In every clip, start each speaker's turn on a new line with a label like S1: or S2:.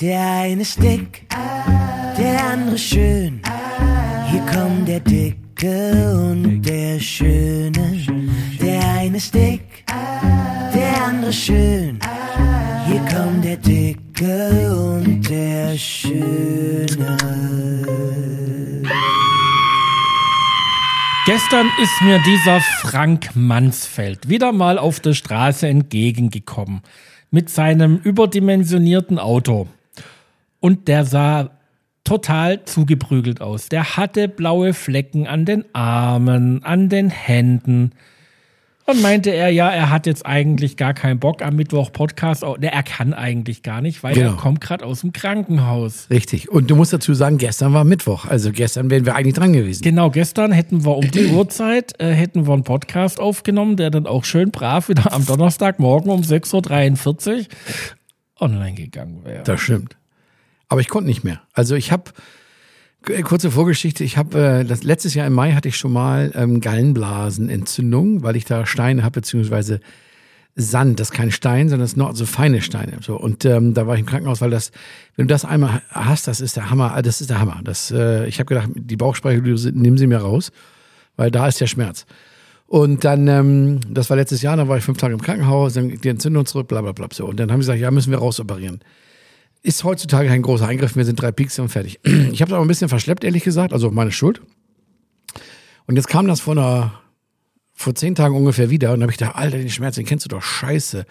S1: Der eine ist dick, der andere schön. Hier kommt der Dicke und der Schöne. Der eine ist dick, der andere schön. Hier kommt der Dicke und der Schöne.
S2: Gestern ist mir dieser Frank Mansfeld wieder mal auf der Straße entgegengekommen mit seinem überdimensionierten Auto. Und der sah total zugeprügelt aus. Der hatte blaue Flecken an den Armen, an den Händen. Und meinte er, ja, er hat jetzt eigentlich gar keinen Bock am Mittwoch Podcast. Ne, er kann eigentlich gar nicht, weil
S3: Genau.
S2: er kommt gerade aus dem Krankenhaus.
S3: Richtig. Und du musst dazu sagen, gestern war Mittwoch. Also gestern wären wir eigentlich dran gewesen.
S2: Genau, gestern hätten wir um die Uhrzeit äh, hätten wir einen Podcast aufgenommen, der dann auch schön brav wieder am Donnerstagmorgen um 6.43 Uhr online gegangen wäre.
S3: Das stimmt. Aber ich konnte nicht mehr. Also ich habe kurze Vorgeschichte. Ich habe äh, das letztes Jahr im Mai hatte ich schon mal ähm, Gallenblasenentzündung, weil ich da Steine habe beziehungsweise Sand. Das ist kein Stein, sondern das sind so feine Steine. So und ähm, da war ich im Krankenhaus, weil das, wenn du das einmal hast, das ist der Hammer. Das ist der Hammer. Das, äh, ich habe gedacht, die Bauchspeicheldrüse, nimm sie mir raus, weil da ist der Schmerz. Und dann, ähm, das war letztes Jahr, dann war ich fünf Tage im Krankenhaus, dann die Entzündung zurück, bla bla bla. So. Und dann haben sie gesagt, ja, müssen wir rausoperieren. Ist heutzutage kein großer Eingriff, wir sind drei Piekse und fertig. Ich habe es aber ein bisschen verschleppt, ehrlich gesagt, also meine Schuld. Und jetzt kam das vor einer, vor zehn Tagen ungefähr wieder und habe ich gedacht, Alter, den Schmerz, den kennst du doch scheiße.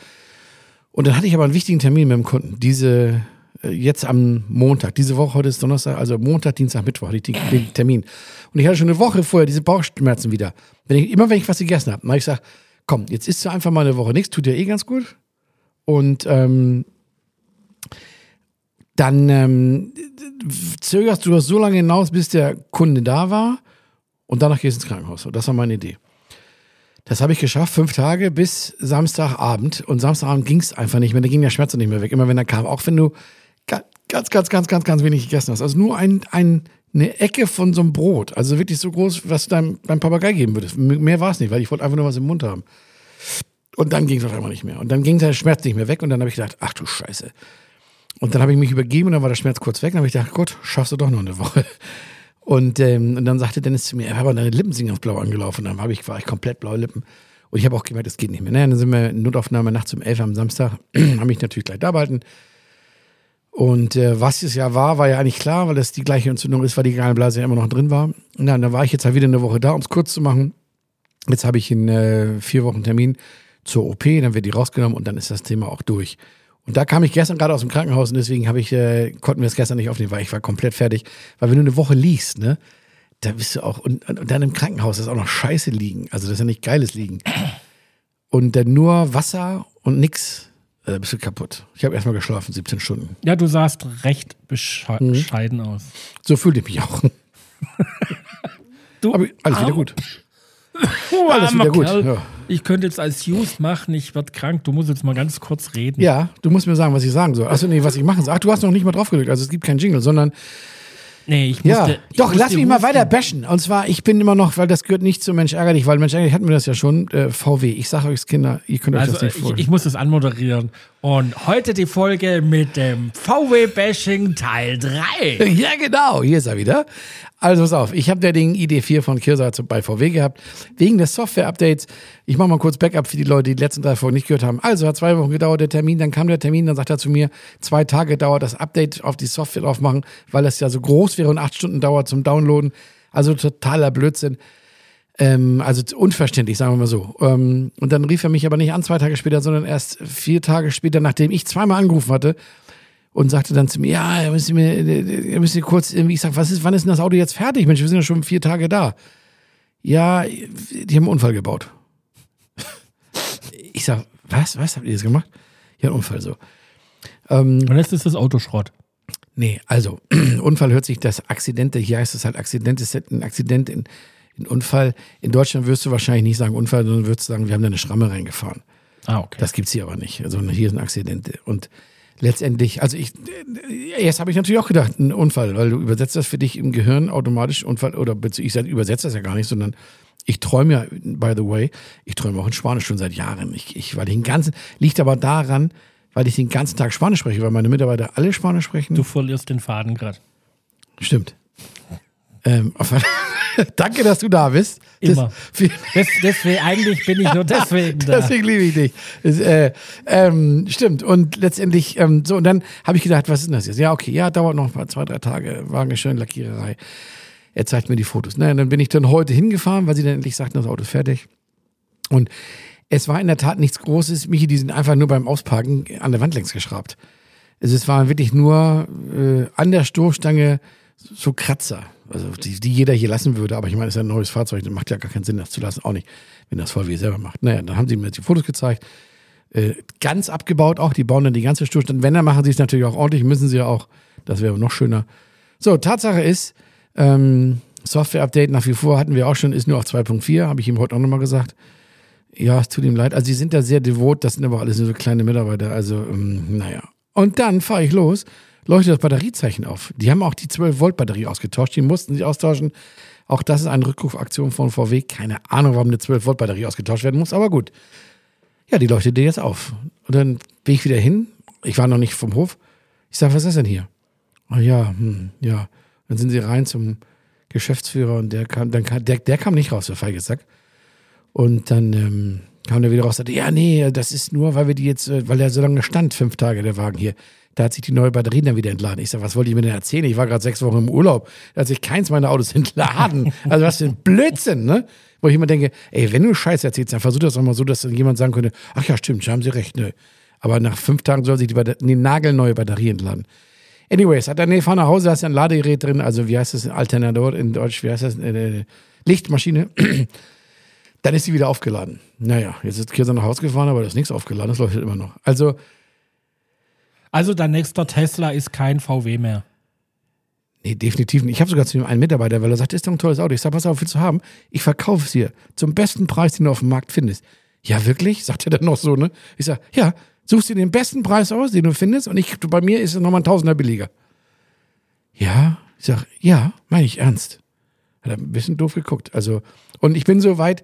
S3: Und dann hatte ich aber einen wichtigen Termin mit dem Kunden. Diese, äh, jetzt am Montag, diese Woche, heute ist Donnerstag, also Montag, Dienstag, Mittwoch hatte ich den, den Termin. Und ich hatte schon eine Woche vorher diese Bauchschmerzen wieder. Wenn ich, immer wenn ich was gegessen habe, dann habe ich gesagt, komm, jetzt isst du einfach mal eine Woche nichts, tut dir eh ganz gut. Und ähm, dann ähm, zögerst du das so lange hinaus, bis der Kunde da war und danach gehst du ins Krankenhaus. Das war meine Idee. Das habe ich geschafft, fünf Tage bis Samstagabend. Und Samstagabend ging es einfach nicht mehr. Da ging der Schmerz nicht mehr weg. Immer wenn er kam. Auch wenn du ga- ganz, ganz, ganz, ganz, ganz wenig gegessen hast. Also nur ein, ein, eine Ecke von so einem Brot. Also wirklich so groß, was du deinem, deinem Papagei geben würdest. Mehr war es nicht, weil ich wollte einfach nur was im Mund haben. Und dann ging es auf einmal nicht mehr. Und dann ging der Schmerz nicht mehr weg. Und dann habe ich gedacht, ach du Scheiße. Und dann habe ich mich übergeben und dann war der Schmerz kurz weg. Dann habe ich gedacht, gut, schaffst du doch noch eine Woche. Und, ähm, und dann sagte Dennis zu mir, er aber deine Lippen sind ganz blau angelaufen. Dann habe ich, war ich komplett blaue Lippen. Und ich habe auch gemerkt, das geht nicht mehr. Naja, dann sind wir in Notaufnahme nachts um 11 am Samstag. habe mich natürlich gleich da behalten. Und äh, was es ja war, war ja eigentlich klar, weil das die gleiche Entzündung ist, weil die Gallenblase ja immer noch drin war. Und dann war ich jetzt halt wieder eine Woche da, um es kurz zu machen. Jetzt habe ich in äh, vier Wochen Termin zur OP, dann wird die rausgenommen und dann ist das Thema auch durch. Und da kam ich gestern gerade aus dem Krankenhaus und deswegen habe ich, äh, konnten wir es gestern nicht aufnehmen, weil ich war komplett fertig. Weil wenn du eine Woche liegst, ne, da bist du auch, und, und dann im Krankenhaus ist auch noch scheiße liegen. Also das ist ja nicht geiles Liegen. Und dann nur Wasser und nix, äh, bist du kaputt. Ich habe erstmal geschlafen, 17 Stunden.
S2: Ja, du sahst recht besche
S3: Mhm.
S2: bescheiden aus.
S3: So fühlte ich mich auch.
S2: Du,
S3: Aber alles wieder gut.
S2: Oh,
S3: Alles wieder gut.
S2: Kerl.
S3: Ja.
S2: Ich könnte jetzt als News machen, ich werde krank. Du musst jetzt mal ganz kurz reden.
S3: ja, du musst mir sagen, was ich sagen soll. Achso, nee, was ich machen soll. Ach, du hast noch nicht mal drauf gedrückt. Also es gibt keinen Jingle, sondern
S2: Nee, ich
S3: Ja,
S2: musste. ich
S3: doch,
S2: musste
S3: lass mich mal
S2: husten.
S3: weiter bashen. Und zwar, ich bin immer noch, weil das gehört nicht zu Mensch ärgerlich, weil Mensch ärgerlich hatten wir das ja schon, äh, VW. Ich sage euch, Kinder, ihr könnt euch
S2: Also
S3: das nicht
S2: ich,
S3: vorstellen.
S2: ich muss das anmoderieren. Und heute die Folge mit dem VW-Bashing Teil 3.
S3: ja, genau, hier ist er wieder. Also pass auf, ich habe der Ding ID4 von Kirsa bei VW gehabt, wegen des Software-Updates. Ich mache mal kurz Backup für die Leute, die die letzten drei Folgen nicht gehört haben. Also hat zwei Wochen gedauert der Termin, dann kam der Termin, dann sagt er zu mir, zwei Tage dauert das Update auf die Software drauf machen, weil es ja so groß wäre und acht Stunden dauert zum Downloaden. Also totaler Blödsinn. Ähm, also unverständlich, sagen wir mal so. Ähm, und dann rief er mich aber nicht an zwei Tage später, sondern erst vier Tage später, nachdem ich zweimal angerufen hatte und sagte dann zu mir, ja, ihr müsst mir, ihr müsst ihr kurz irgendwie, ich sag, was ist, wann ist denn das Auto jetzt fertig? Mensch, wir sind ja schon vier Tage da. Ja, die haben einen Unfall gebaut. Ich sag, was, was habt ihr jetzt gemacht? Ja, einen Unfall so.
S2: Und jetzt ist das Auto Schrott.
S3: Nee, also Unfall hört sich das Akzidente, hier heißt es halt Akzident, ist ein Akzident in, in Unfall. In Deutschland wirst du wahrscheinlich nicht sagen Unfall, sondern würdest sagen, wir haben da eine Schramme reingefahren.
S2: Ah, okay.
S3: Das gibt's hier aber nicht. Also hier sind Akzidente. Und letztendlich, also ich, erst habe ich natürlich auch gedacht, ein Unfall, weil du übersetzt das für dich im Gehirn automatisch Unfall, oder ich übersetze das ja gar nicht, sondern ich träume ja, by the way, ich träume auch in Spanisch schon seit Jahren. Ich, ich war den ganzen, liegt aber daran, weil ich den ganzen Tag Spanisch spreche, weil meine Mitarbeiter alle Spanisch sprechen.
S2: Du verlierst den Faden gerade.
S3: Stimmt. Ähm, Danke, dass du da bist.
S2: Immer.
S3: Das,
S2: Des, deswegen, eigentlich bin ich nur deswegen da.
S3: Deswegen liebe ich dich. Das, äh, ähm, stimmt. Und letztendlich, ähm, so, und dann habe ich gedacht, was ist denn das jetzt? Ja, okay, ja, dauert noch mal zwei, drei Tage, war eine schöne Lackiererei. Er zeigt mir die Fotos. Ne? Und dann bin ich dann heute hingefahren, weil sie dann endlich sagten, das Auto ist fertig. Und es war in der Tat nichts Großes. Michi, die sind einfach nur beim Ausparken an der Wand längs geschraubt. Also es waren wirklich nur äh, an der Stoßstange so Kratzer. Also die, die jeder hier lassen würde. Aber ich meine, es ist ja ein neues Fahrzeug, dann macht ja gar keinen Sinn, das zu lassen. Auch nicht, wenn das VW selber macht. Naja, dann haben sie mir jetzt die Fotos gezeigt. Äh, ganz abgebaut auch. Die bauen dann die ganze Stoßstange. Wenn, dann machen sie es natürlich auch ordentlich. Müssen sie ja auch. Das wäre noch schöner. So, Tatsache ist, ähm, Software-Update nach wie vor hatten wir auch schon, ist nur auf 2.4. Habe ich ihm heute auch nochmal gesagt. Ja, es tut ihm leid. Also sie sind da sehr devot, das sind aber alles nur so kleine Mitarbeiter. Also, ähm, naja. Und dann fahre ich los, leuchtet das Batteriezeichen auf. Die haben auch die 12-Volt-Batterie ausgetauscht. Die mussten sie austauschen. Auch das ist eine Rückrufaktion von VW. Keine Ahnung, warum eine 12-Volt-Batterie ausgetauscht werden muss, aber gut. Ja, die leuchtete jetzt auf. Und dann bin ich wieder hin. Ich war noch nicht vom Hof. Ich sage, was ist denn hier? Ah ja, hm, ja. Dann sind sie rein zum Geschäftsführer und der kam, dann kam, der, der kam nicht raus, der Feigesack. Und dann ähm, kam der wieder raus und sagte, ja, nee, das ist nur, weil wir die jetzt, äh, weil der so lange stand, fünf Tage, der Wagen hier. Da hat sich die neue Batterie dann wieder entladen. Ich sage, was wollt ihr mir denn erzählen? Ich war gerade sechs Wochen im Urlaub. Da hat sich keins meiner Autos entladen. Also was für ein Blödsinn, ne? Wo ich immer denke, ey, wenn du Scheiß erzählst, dann versuch das doch mal so, dass dann jemand sagen könnte, ach ja, stimmt, haben sie recht, ne? Aber nach fünf Tagen soll sich die, Batter die nagelneue Batterie entladen. Anyways, hat er, nee, fahr nach Hause, da ist ja ein Ladegerät drin, also wie heißt das, Alternator in Deutsch, wie heißt das, äh, Lichtmaschine. Dann ist sie wieder aufgeladen. Naja, jetzt ist Kirse nach Hause gefahren, aber da ist nichts aufgeladen, das leuchtet immer noch. Also,
S2: Also dein nächster Tesla ist kein VW mehr.
S3: nee, definitiv nicht. Ich habe sogar zu ihm einen Mitarbeiter, weil er sagt, das ist doch ein tolles Auto. Ich sage, pass auf, willst du haben? Ich verkaufe es dir zum besten Preis, den du auf dem Markt findest. Ja, wirklich? Sagt er dann noch so, ne? Ich sage, ja, suchst dir den besten Preis aus, den du findest, und ich, bei mir ist es nochmal ein Tausender billiger. Ja, ich sag, ja, meine ich ernst. Hat er ein bisschen doof geguckt. Also, und ich bin so weit,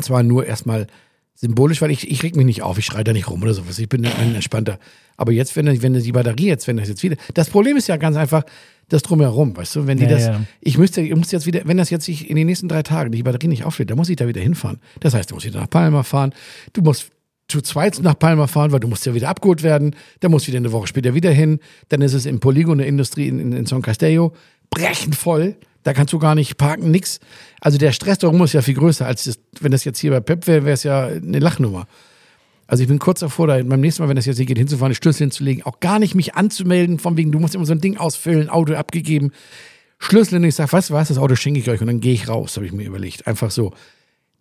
S3: zwar nur erstmal symbolisch, weil ich, ich reg mich nicht auf, ich schreie da nicht rum oder sowas. Ich bin ein entspannter. Aber jetzt, wenn, wenn die Batterie jetzt, wenn das jetzt wieder. Das Problem ist ja ganz einfach das drumherum, weißt du, wenn die
S2: Ja,
S3: das.
S2: ja.
S3: Ich müsste, ich muss jetzt wieder, wenn das jetzt sich in den nächsten drei Tagen die Batterie nicht auflädt, dann muss ich da wieder hinfahren. Das heißt, du musst wieder nach Palma fahren, du musst zu zweit nach Palma fahren, weil du musst ja wieder abgeholt werden, dann musst du wieder eine Woche später wieder hin, dann ist es im Polygon der Industrie in, in, in San Castello brechend voll, da kannst du gar nicht parken, nix. Also der Stress darum ist ja viel größer, als das, wenn das jetzt hier bei Pep wäre, wäre es ja eine Lachnummer. Also ich bin kurz davor, da beim nächsten Mal, wenn das jetzt hier geht, hinzufahren, die Schlüssel hinzulegen, auch gar nicht mich anzumelden, von wegen, du musst immer so ein Ding ausfüllen, Auto abgegeben, Schlüssel und ich sage, du was, das Auto schenke ich euch und dann gehe ich raus, habe ich mir überlegt. Einfach so.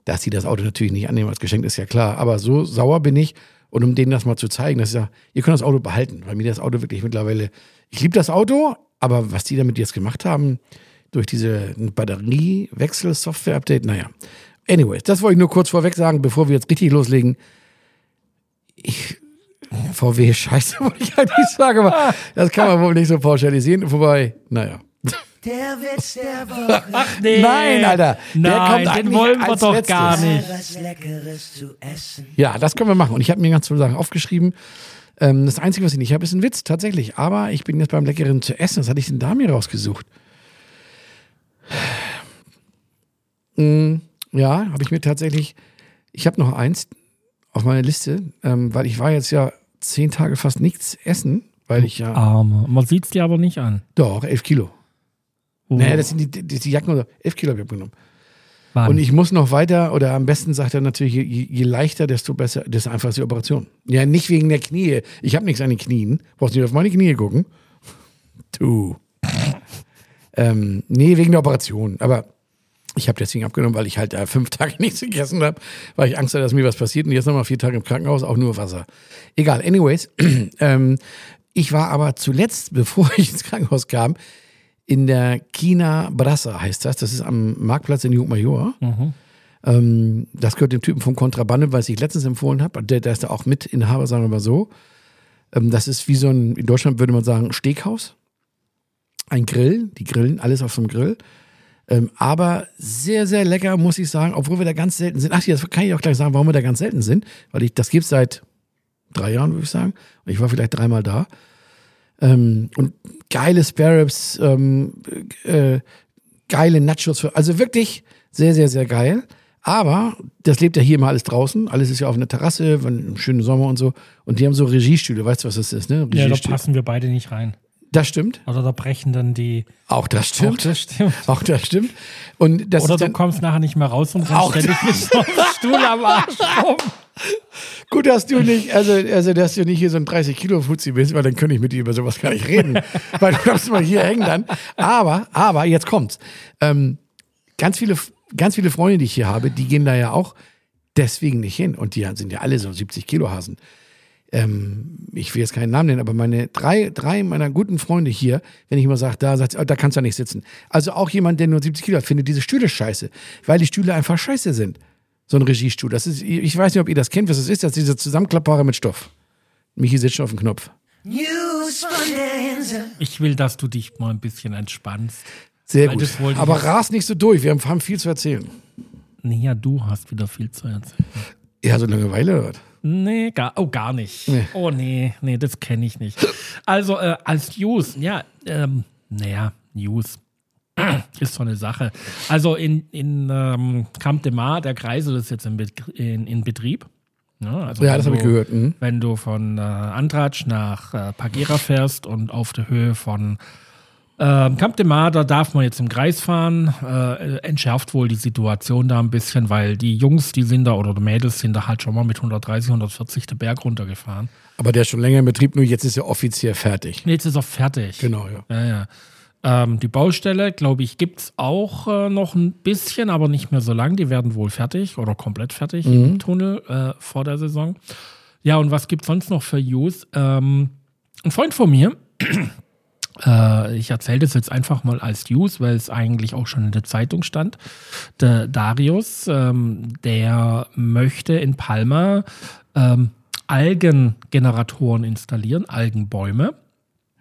S3: Dass sie das Auto natürlich nicht annehmen als Geschenk, ist ja klar. Aber so sauer bin ich und um denen das mal zu zeigen, dass ja, ihr könnt das Auto behalten, weil mir das Auto wirklich mittlerweile, ich liebe das Auto, aber was die damit jetzt gemacht haben, durch diese Batteriewechsel-Software-Update, naja. Anyways, das wollte ich nur kurz vorweg sagen, bevor wir jetzt richtig loslegen. Ich, VW Scheiße, wollte ich eigentlich sagen, aber das kann man wohl nicht so pauschalisieren. Wobei, naja.
S1: Der Witz der Woche.
S2: Nee.
S3: Nein, Alter. Der
S2: Nein,
S3: kommt
S2: den wollen wir doch
S3: letztes.
S2: gar nicht.
S3: Ja, das können wir machen. Und ich habe mir ganz viele Sachen aufgeschrieben. Ähm, das Einzige, was ich nicht habe, ist ein Witz, tatsächlich. Aber ich bin jetzt beim Leckeren zu essen. Was hatte ich denn da mir rausgesucht? Mm, ja, habe ich mir tatsächlich. Ich habe noch eins auf meiner Liste, ähm, weil ich war jetzt ja zehn Tage fast nichts essen, weil ich ja.
S2: Arme. Man sieht es dir aber nicht an.
S3: Doch, elf Kilo.
S2: Oh,
S3: Naja, das sind die, die, die Jacken oder elf Kilo habe ich abgenommen.
S2: Mann.
S3: Und ich muss noch weiter, oder am besten sagt er natürlich, je, je leichter, desto besser, desto einfacher ist die Operation. Ja, nicht wegen der Knie. Ich habe nichts an den Knien. Brauchst nicht auf meine Knie gucken. Du. Ähm, nee, wegen der Operation. Aber ich habe deswegen abgenommen, weil ich halt da fünf Tage nichts gegessen habe, weil ich Angst hatte, dass mir was passiert. Und jetzt nochmal vier Tage im Krankenhaus, auch nur Wasser. Egal, anyways. ähm, ich war aber zuletzt, bevor ich ins Krankenhaus kam, in der China Brassa heißt das. Das ist am Marktplatz in Jungmajor. Ähm, das gehört dem Typen vom Kontrabande, was ich letztens empfohlen habe. Der, der ist da auch Mitinhaber, sagen wir mal so. Ähm, das ist wie so ein, in Deutschland würde man sagen, Steakhaus. Ein Grill, die grillen alles auf so einem Grill. Ähm, aber sehr, sehr lecker, muss ich sagen, obwohl wir da ganz selten sind. Ach, das kann ich auch gleich sagen, warum wir da ganz selten sind. Weil ich, das gibt seit drei Jahren, würde ich sagen. Und ich war vielleicht dreimal da. Ähm, und geile Sparrows, ähm, äh, geile Nachos. Für, also wirklich sehr, sehr, sehr geil. Aber das lebt ja hier immer alles draußen. Alles ist ja auf einer Terrasse, wenn, im schönen Sommer und so. Und die haben so Regiestühle. Weißt du, was das ist, ne?
S2: Ja, da passen wir beide nicht rein.
S3: Das stimmt.
S2: Oder da brechen dann die.
S3: Auch das
S2: Auch
S3: stimmt.
S2: das stimmt.
S3: Auch das stimmt. Und das
S2: Oder du kommst nachher nicht mehr raus und
S3: Auch
S2: rennst ständig mit so einem Stuhl am Arsch rum.
S3: Gut, dass du nicht, also, also dass du nicht hier so ein 30 Kilo Fuzzi bist, weil dann könnte ich mit dir über sowas gar nicht reden. weil du darfst mal hier hängen dann. Aber, aber, jetzt kommt's. Ähm, ganz viele, ganz viele Freunde, die ich hier habe, die gehen da ja auch deswegen nicht hin. Und die sind ja alle so 70 Kilo Hasen. Ähm, ich will jetzt keinen Namen nennen, aber meine drei, drei meiner guten Freunde hier, wenn ich immer sage, da, sagt, oh, da kannst du nicht sitzen. Also auch jemand, der nur 70 Kilo hat, findet diese Stühle scheiße, weil die Stühle einfach scheiße sind. So ein Regiestuhl. Das ist, ich weiß nicht, ob ihr das kennt, was das ist. Das ist diese Zusammenklappbare mit Stoff. Michi sitzt schon auf dem Knopf.
S1: News von der Insel.
S2: Ich will, dass du dich mal ein bisschen entspannst.
S3: Sehr gut.
S2: ich
S3: Aber
S2: jetzt-
S3: ras nicht so durch. Wir haben, viel zu erzählen.
S2: Nee, ja, du hast wieder viel zu erzählen.
S3: Ja, so Langeweile oder was?
S2: Nee, gar, oh, gar nicht.
S3: Nee.
S2: Oh, nee, nee, das kenne ich nicht. Also, äh, als News, ja, ähm, naja, News ist so eine Sache. Also, in, in ähm, Camp de Mar, der Kreisel ist jetzt in, in, in Betrieb. Ja, also
S3: Ja, das habe ich gehört. Mhm.
S2: Wenn du von äh, Antratsch nach äh, Pagera fährst und auf der Höhe von ähm, Camp de Mar, da darf man jetzt im Kreis fahren, äh, entschärft wohl die Situation da ein bisschen, weil die Jungs, die sind da, oder die Mädels sind da halt schon mal mit 130, 140 den Berg runtergefahren.
S3: Aber der ist schon länger in Betrieb, nur jetzt ist er offiziell fertig.
S2: Nee, jetzt ist er fertig.
S3: Genau, ja.
S2: Ja, ja. Ähm, die Baustelle, glaube ich, gibt es auch äh, noch ein bisschen, aber nicht mehr so lang. Die werden wohl fertig oder komplett fertig im Tunnel äh, vor der Saison. Ja, und was gibt sonst noch für News? Ähm, ein Freund von mir, ich erzähle das jetzt einfach mal als News, weil es eigentlich auch schon in der Zeitung stand. Der Darius, ähm, der möchte in Palma ähm, Algengeneratoren installieren, Algenbäume.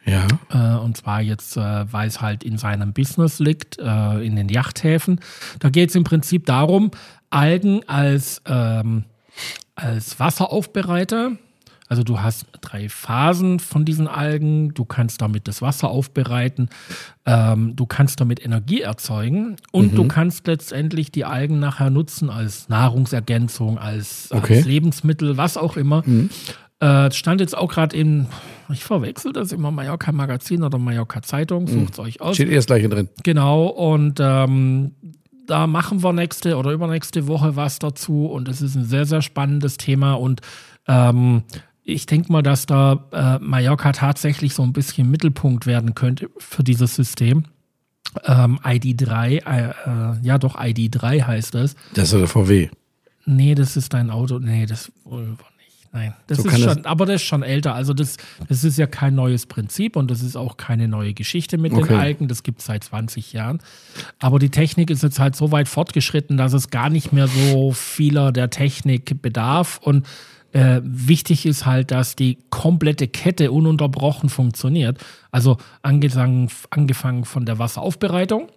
S3: Ja.
S2: Äh, und zwar jetzt, äh, weil es halt in seinem Business liegt, äh, in den Yachthäfen. Da geht es im Prinzip darum, Algen als, ähm, als Wasseraufbereiter. Also du hast drei Phasen von diesen Algen. Du kannst damit das Wasser aufbereiten. Ähm, du kannst damit Energie erzeugen. Und du kannst letztendlich die Algen nachher nutzen als Nahrungsergänzung, als,
S3: Okay.
S2: als Lebensmittel, was auch immer. Äh, es stand jetzt auch gerade in, ich verwechsel das immer, Mallorca Magazin oder Mallorca Zeitung, sucht es euch aus.
S3: Steht erst gleich drin.
S2: Genau, und ähm, da machen wir nächste oder übernächste Woche was dazu und es ist ein sehr, sehr spannendes Thema und ähm, ich denke mal, dass da äh, Mallorca tatsächlich so ein bisschen Mittelpunkt werden könnte für dieses System. Ähm, ID3, äh, äh, ja doch, ID3 heißt es.
S3: Das ist der VW.
S2: Nee, das ist dein Auto. Nee, das wohl nicht. Nein, das
S3: So
S2: ist
S3: kann das-
S2: schon, aber das ist schon älter. Also das, das ist ja kein neues Prinzip und das ist auch keine neue Geschichte mit
S3: Okay.
S2: den Algen. Das gibt es seit 20 Jahren. Aber die Technik ist jetzt halt so weit fortgeschritten, dass es gar nicht mehr so vieler der Technik bedarf. Und äh, wichtig ist halt, dass die komplette Kette ununterbrochen funktioniert. Also angefangen, angefangen von der Wasseraufbereitung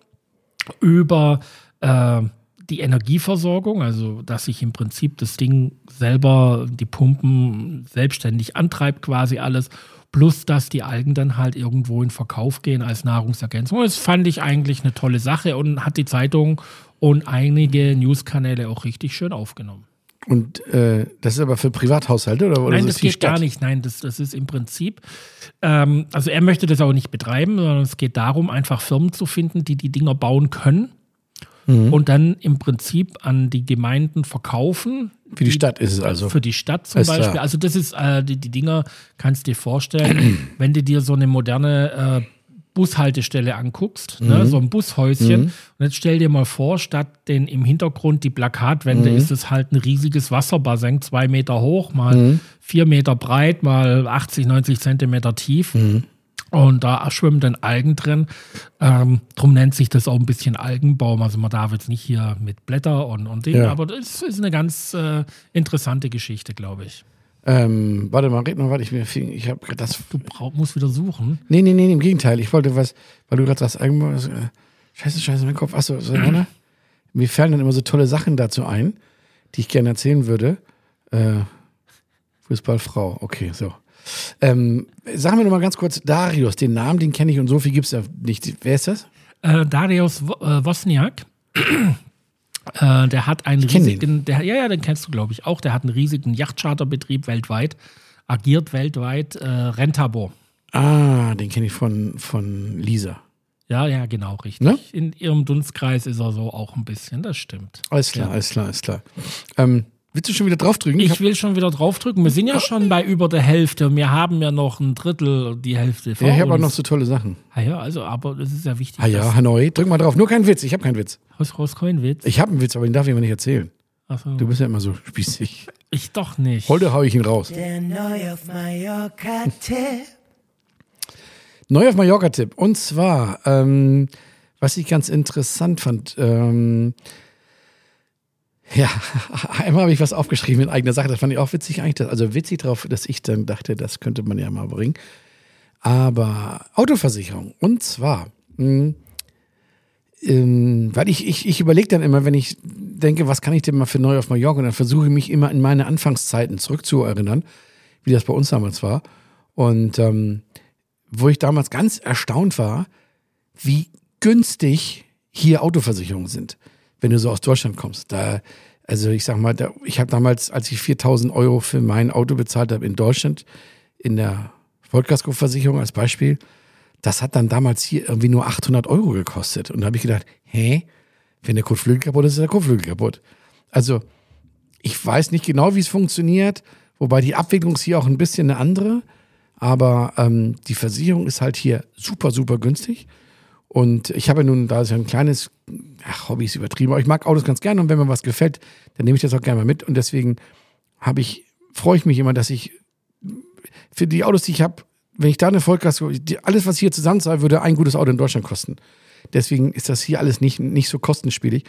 S2: über äh, die Energieversorgung, also dass sich im Prinzip das Ding selber, die Pumpen selbstständig antreibt, quasi alles, plus dass die Algen dann halt irgendwo in Verkauf gehen als Nahrungsergänzung. Das fand ich eigentlich eine tolle Sache und hat die Zeitung und einige Newskanäle auch richtig schön aufgenommen.
S3: Und äh, das ist aber für Privathaushalte oder, oder
S2: Nein, das
S3: die
S2: geht
S3: Stadt?
S2: gar nicht. Nein, das, das ist im Prinzip, ähm, also er möchte das auch nicht betreiben, sondern es geht darum, einfach Firmen zu finden, die die Dinger bauen können
S3: Mhm.
S2: und dann im Prinzip an die Gemeinden verkaufen.
S3: Für die Stadt ist es also.
S2: Für die Stadt zum
S3: Ist
S2: Beispiel.
S3: klar.
S2: Also das ist, äh, die, die Dinger kannst du dir vorstellen, wenn du dir so eine moderne äh, Bushaltestelle anguckst,
S3: Mhm.
S2: ne, so ein Bushäuschen. Und jetzt stell dir mal vor, statt den im Hintergrund die Plakatwände
S3: Mhm.
S2: ist es halt ein riesiges Wasserbassin, zwei Meter hoch, mal
S3: Mhm.
S2: vier Meter breit, mal 80, 90 Zentimeter tief.
S3: Mhm.
S2: Und da schwimmen dann Algen drin. Ähm, drum nennt sich das auch ein bisschen Algenbaum. Also man darf jetzt nicht hier mit Blätter und, und Ding,
S3: Ja.
S2: aber das ist eine ganz äh, interessante Geschichte, glaube ich.
S3: Ähm, warte mal, red noch, warte, ich, ich habe das.
S2: Du brauch, musst wieder suchen.
S3: Nee, nee, nee, im Gegenteil. Ich wollte was, weil du gerade sagst, das, äh, scheiße, scheiße, mein Kopf. Achso, so, Anna, mir fallen dann immer so tolle Sachen dazu ein, die ich gerne erzählen würde. Äh, Fußballfrau, okay, so. Ähm, sagen wir noch mal ganz kurz Darius, den Namen, den kenne ich und so viel gibt es ja nicht. Wer ist das?
S2: Äh, Darius äh, Wozniak. Äh, der hat einen riesigen, der, ja, ja, den kennst du, glaube ich, auch. Der hat einen riesigen Yachtcharterbetrieb weltweit, agiert weltweit, äh, Rentabo.
S3: Ah, den kenne ich von, von Lisa.
S2: Ja, ja, genau, richtig.
S3: Ne?
S2: In ihrem Dunstkreis ist er so auch ein bisschen, das stimmt.
S3: Alles klar, alles klar, alles klar. Ähm, willst du schon wieder draufdrücken?
S2: Ich
S3: hab-
S2: will schon wieder draufdrücken. Wir sind ja schon bei über der Hälfte und wir haben ja noch ein Drittel, die Hälfte vor
S3: ja, ich habe auch noch so tolle Sachen.
S2: Ah ja, also, aber das ist ja wichtig.
S3: Ah ja, Hanoi, drück mal drauf. Nur kein Witz, ich habe keinen Witz.
S2: Haus raus, kein Witz.
S3: Ich habe einen Witz, aber den darf ich immer nicht erzählen.
S2: Also,
S3: Du bist ja immer so spießig.
S2: ich doch nicht.
S3: Heute hau ich ihn raus.
S1: Der neu auf Mallorca-Tipp.
S3: Neu auf Mallorca-Tipp. Und zwar, ähm, was ich ganz interessant fand, ähm, ja, einmal habe ich was aufgeschrieben in eigener Sache, das fand ich auch witzig eigentlich, also witzig drauf, dass ich dann dachte, das könnte man ja mal bringen. Aber Autoversicherung. Und zwar, mh, ähm, weil ich, ich, ich überlege dann immer, wenn ich denke, was kann ich denn mal für neu auf Mallorca, und dann versuche ich mich immer in meine Anfangszeiten zurückzuerinnern, wie das bei uns damals war. Und ähm, wo ich damals ganz erstaunt war, wie günstig hier Autoversicherungen sind, wenn du so aus Deutschland kommst. Da, also ich sag mal, da, ich habe damals, als ich 4000 Euro für mein Auto bezahlt habe in Deutschland, in der Vollkaskoversicherung als Beispiel, das hat dann damals hier irgendwie nur 800 Euro gekostet. Und da habe ich gedacht, hä, wenn der Kotflügel kaputt ist, ist der Kotflügel kaputt. Also ich weiß nicht genau, wie es funktioniert, wobei die Abwicklung ist hier auch ein bisschen eine andere. Aber ähm, die Versicherung ist halt hier super, super günstig. Und ich habe nun, da ist ja ein kleines, ach, Hobby ist übertrieben, aber ich mag Autos ganz gerne und wenn mir was gefällt, dann nehme ich das auch gerne mal mit. Und deswegen habe ich, freue ich mich immer, dass ich für die Autos, die ich habe, wenn ich da eine Vollkasko, alles, was hier zusammenzahle, würde ein gutes Auto in Deutschland kosten. Deswegen ist das hier alles nicht, nicht so kostenspielig.